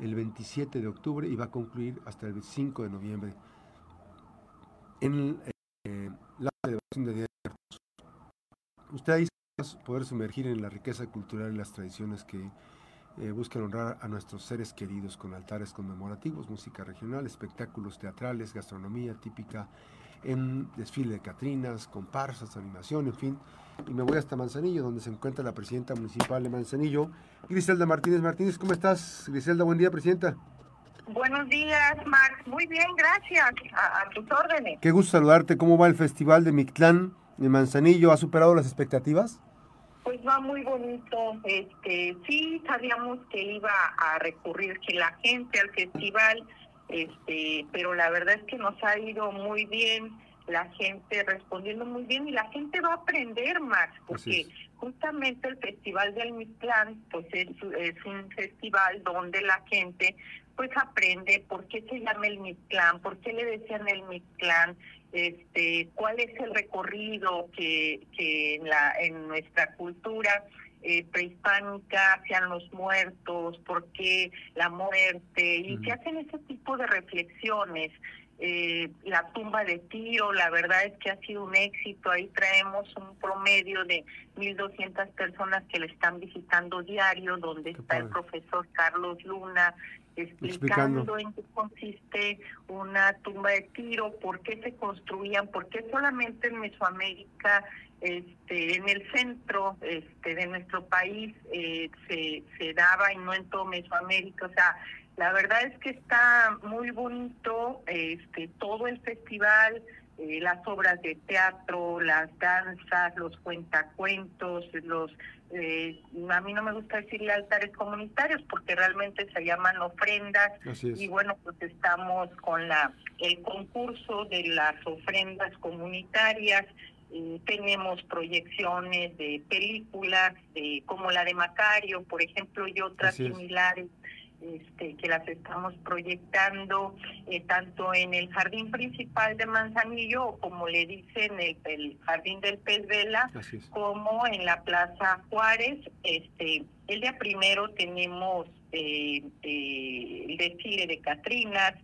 el 27 de octubre y va a concluir hasta el 5 de noviembre. En eh, la celebración de Día de Usted ahí poder sumergir en la riqueza cultural y las tradiciones que eh, buscan honrar a nuestros seres queridos con altares conmemorativos, música regional, espectáculos teatrales, gastronomía típica, en desfile de Catrinas, comparsas, animación, en fin. Y me voy hasta Manzanillo, donde se encuentra la presidenta municipal de Manzanillo, Griselda Martínez Martínez. ¿Cómo estás, Griselda? Buen día, presidenta. Buenos días, Max. Muy bien, gracias. A, tus órdenes. Qué gusto saludarte. ¿Cómo va el Festival de Mictlán en Manzanillo? ¿Ha superado las expectativas? Pues va muy bonito. Este, sí, sabíamos que iba a recurrir que la gente al festival este, pero la verdad es que nos ha ido muy bien, la gente respondiendo muy bien y la gente va a aprender más, porque justamente el Festival del Mictlán, pues es, es un festival donde la gente pues aprende por qué se llama el Mictlán, por qué le decían el Mictlán, este, cuál es el recorrido que, que en, la, en nuestra cultura eh, prehispánica hacia los muertos, por qué la muerte, y se hacen ese tipo de reflexiones. Eh, la tumba de Tío, la verdad es que ha sido un éxito, ahí traemos un promedio de 1.200 personas que le están visitando diario, donde está el profesor Carlos Luna, explicando, en qué consiste una tumba de tiro, por qué se construían, por qué solamente en Mesoamérica, este, en el centro este, de nuestro país eh, se, se daba y no en todo Mesoamérica. O sea, la verdad es que está muy bonito este, todo el festival. Eh, las obras de teatro, las danzas, los cuentacuentos, los eh, a mí no me gusta decirle altares comunitarios porque realmente se llaman ofrendas y bueno pues estamos con la el concurso de las ofrendas comunitarias eh, tenemos proyecciones de películas de como la de Macario por ejemplo y otras similares este, que las estamos proyectando eh, tanto en el jardín principal de Manzanillo, como le dicen, el, el jardín del pez vela, como en la Plaza Juárez. Este, el día primero tenemos eh, eh, el desfile de Catrinas,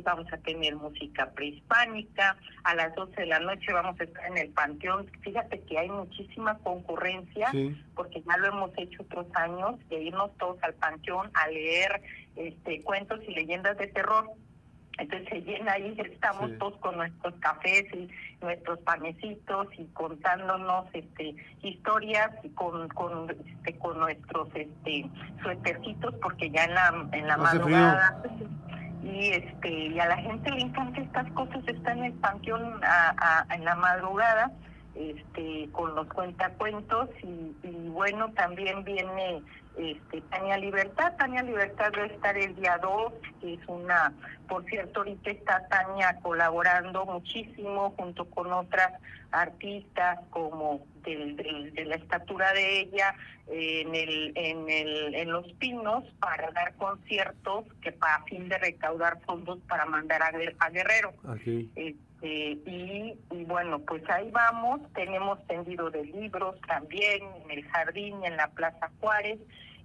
vamos a tener música prehispánica, a las 12 de la noche vamos a estar en el Panteón. Fíjate que hay muchísima concurrencia, porque ya lo hemos hecho otros años, de irnos todos al Panteón a leer este cuentos y leyendas de terror. Entonces se llena ahí, estamos todos con nuestros cafés y nuestros panecitos y contándonos este historias y con con este, con nuestros este suétercitos porque ya en la en la madrugada y este y a la gente le encanta estas cosas están en el panteón en la madrugada este con los cuentacuentos y bueno también viene este, Tania Libertad. Tania Libertad va a estar el día 2, que es una, por cierto, ahorita está Tania colaborando muchísimo junto con otras artistas como de la estatura de ella en el en el en los pinos para dar conciertos que para fin de recaudar fondos para mandar a, a Guerrero este, y, y, bueno pues ahí vamos. Tenemos tendido de libros también en el jardín en la Plaza Juárez.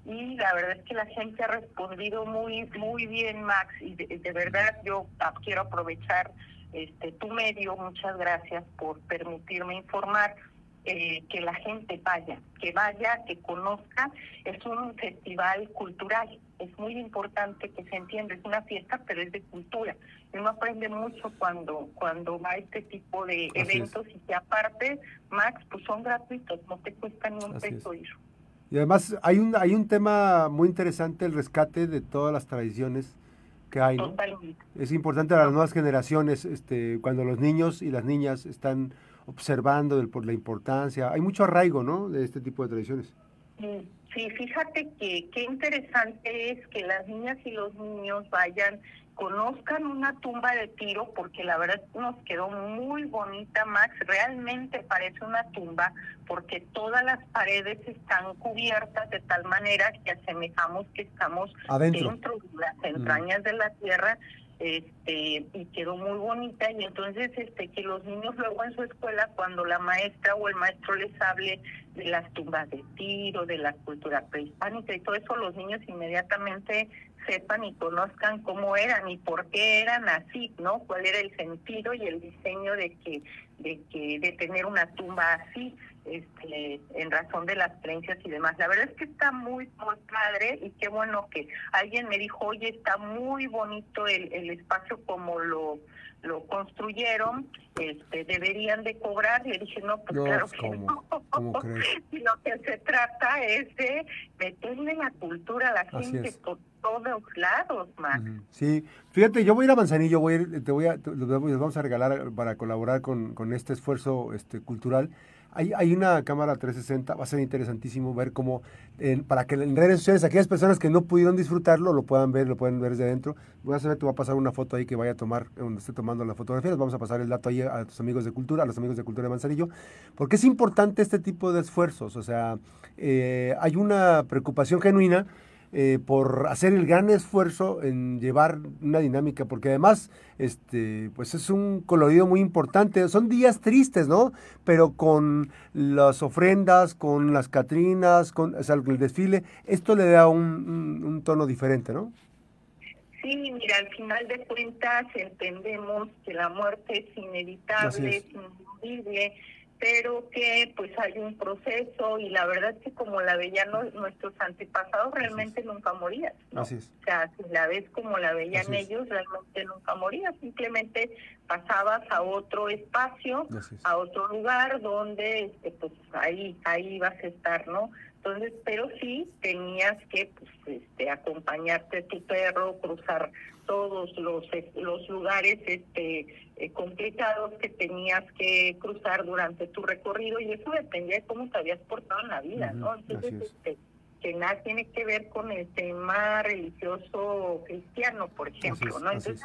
Y la verdad es que la gente ha respondido muy muy bien Max. Y de, verdad yo quiero aprovechar este tu medio. Muchas gracias por permitirme informar eh, que la gente vaya, que vaya, que conozca. Es un festival cultural, es muy importante que se entienda, es una fiesta, pero es de cultura. Uno aprende mucho cuando cuando va a este tipo de eventos y que aparte, Max, pues son gratuitos, no te cuesta ni un peso ir. Y además hay un, hay un tema muy interesante, el rescate de todas las tradiciones que hay. Es importante a las nuevas generaciones, este, cuando los niños y las niñas están observando por la importancia. Hay mucho arraigo, ¿no? De este tipo de tradiciones. Sí, fíjate que qué interesante es que las niñas y los niños vayan conozcan una tumba de tiro porque la verdad nos quedó muy bonita, Max. Realmente parece una tumba porque todas las paredes están cubiertas de tal manera que asemejamos que estamos dentro de las entrañas de la tierra este y quedó muy bonita y entonces este que los niños luego en su escuela cuando la maestra o el maestro les hable de las tumbas de tiro de la cultura prehispánica y todo eso los niños inmediatamente sepan y conozcan cómo eran y por qué eran así, ¿no? Cuál era el sentido y el diseño de que de que de tener una tumba así este, en razón de las creencias y demás. La verdad es que está muy, muy padre y qué bueno que alguien me dijo, oye, está muy bonito el, el espacio como lo lo construyeron, este, deberían de cobrar. Le dije, no, pues claro que no. lo que se trata es de meterle la cultura a la gente todos lados, Max. Sí, fíjate, yo voy a ir a Manzanillo, voy a ir, te voy a, les vamos a regalar para colaborar con, con este esfuerzo este, cultural hay, hay una cámara 360, va a ser interesantísimo ver cómo, para que en redes sociales, aquellas personas que no pudieron disfrutarlo, lo puedan ver, lo pueden ver desde adentro. Voy a saber, te voy a pasar una foto ahí que vaya a tomar, donde esté tomando la fotografía, les vamos a pasar el dato ahí a tus amigos de cultura, a los amigos de Cultura de Manzanillo, porque es importante este tipo de esfuerzos, o sea, eh, hay una preocupación genuina eh, por hacer el gran esfuerzo en llevar una dinámica, porque además, este, pues es un colorido muy importante. Son días tristes, ¿no? Pero con las ofrendas, con las catrinas, con el desfile, esto le da un, un, tono diferente, ¿no? Sí, mira, al final de cuentas entendemos que la muerte es inevitable, es. es pero que pues hay un proceso y la verdad es que como la veían nuestros antepasados realmente nunca morías. ¿no? O sea, si la ves como la veían ellos, realmente nunca morías, simplemente pasabas a otro espacio, a otro lugar donde este, pues ahí, ahí ibas a estar, ¿no? Entonces, pero sí tenías que pues, este, acompañarte tu perro, cruzar todos los, los lugares este, eh, complicados que tenías que cruzar durante tu recorrido y eso dependía de cómo te habías portado en la vida, ¿no? Entonces, este, que nada tiene que ver con el tema religioso cristiano, por ejemplo, ¿no? Entonces,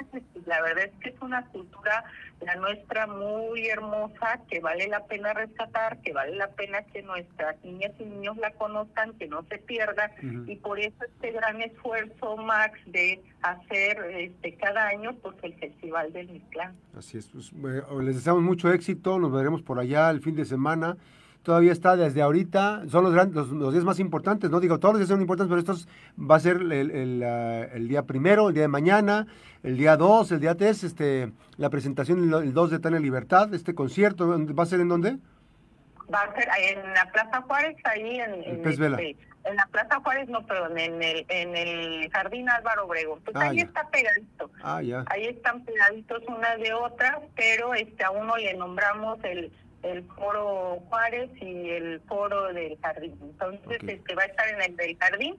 la verdad es que es una cultura, la nuestra, muy hermosa, que vale la pena rescatar, que vale la pena que nuestras niñas y niños la conozcan, que no se pierda, y por eso este gran esfuerzo, Max, de hacer este cada año pues el Festival del Mictlán. Así es, pues, les deseamos mucho éxito, nos veremos por allá el fin de semana todavía está desde ahorita, son los, grandes, los, días más importantes, no digo, todos los días son importantes, pero estos va a ser el, el, día primero, el día de mañana, el día 2, el día 3, este, la presentación el 2 de Tania Libertad, este concierto, ¿va a ser en dónde? Va a ser en la Plaza Juárez, ahí en, en, este, en la Plaza Juárez, no, perdón, en el, en el Jardín Álvaro Obregón. Pues ah, ahí está pegadito. Ah, ya. Ahí están pegaditos unas de otras, pero este a uno le nombramos el el foro Juárez y el foro del jardín. Entonces, este va a estar en el del jardín.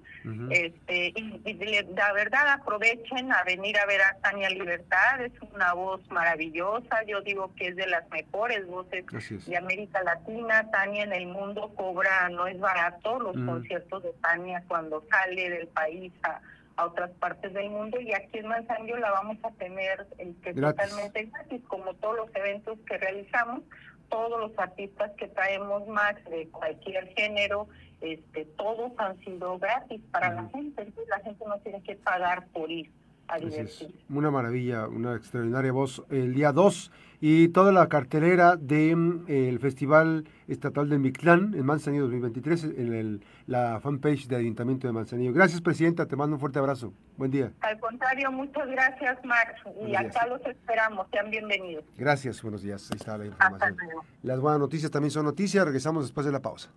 este y, la verdad aprovechen a venir a ver a Tania Libertad, es una voz maravillosa, yo digo que es de las mejores voces de América Latina. Tania en el mundo cobra, no es barato los conciertos de Tania cuando sale del país a a otras partes del mundo. Y aquí en Manzanillo la vamos a tener este, totalmente gratis, como todos los eventos que realizamos, todos los artistas que traemos, Max, de cualquier género, este, todos han sido gratis para la gente, entonces la gente no tiene que pagar por ir a divertirse. Una maravilla, una extraordinaria voz. El día 2 y toda la cartelera del mm, Festival Estatal de Mictlán en Manzanillo 2023 en el, la fanpage del Ayuntamiento de Manzanillo. Gracias, Presidenta, te mando un fuerte abrazo. Buen día. Al contrario, muchas gracias, Max, y acá los esperamos. Sean bienvenidos. Gracias, buenos días. Ahí está la información. Las buenas noticias también son noticias. Regresamos después de la pausa.